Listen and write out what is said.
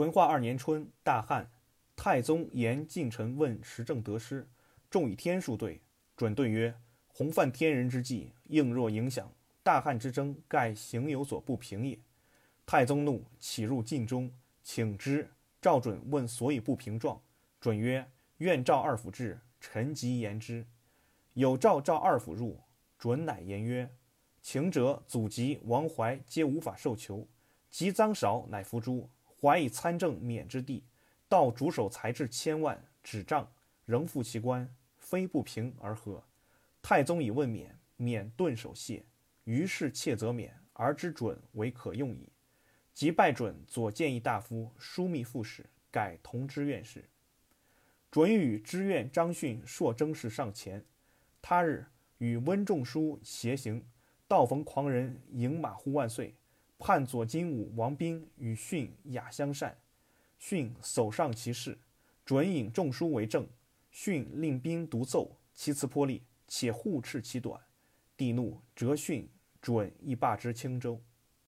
淳化二年春，大旱，太宗言近臣问时政得失，众以天数对，准对曰：洪犯天人之际，应若影响。大旱之争，盖行有所不平也。太宗怒，起入禁中，请之。赵准问所以不平状，准曰：愿召二府至，臣即言之。有诏召二府入，准乃言曰：请者祖籍王怀皆无法受囚，及赃少，乃伏诛。怀以参政免之地，道主守财至千万，纸账仍复其官，非不平而和。太宗以问免，免顿首谢。于是窃则免，而知准为可用矣。即拜准左谏议大夫，枢密副使，改同知院事。准与知院张训硕征事上前。他日与温仲舒偕行，道逢狂人迎马呼万岁。判左金吾王斌与训雅相善，训首上其事，准引仲书为证。训令兵独奏，其词颇利，且互斥其短。帝怒，折训，准亦罢之青州。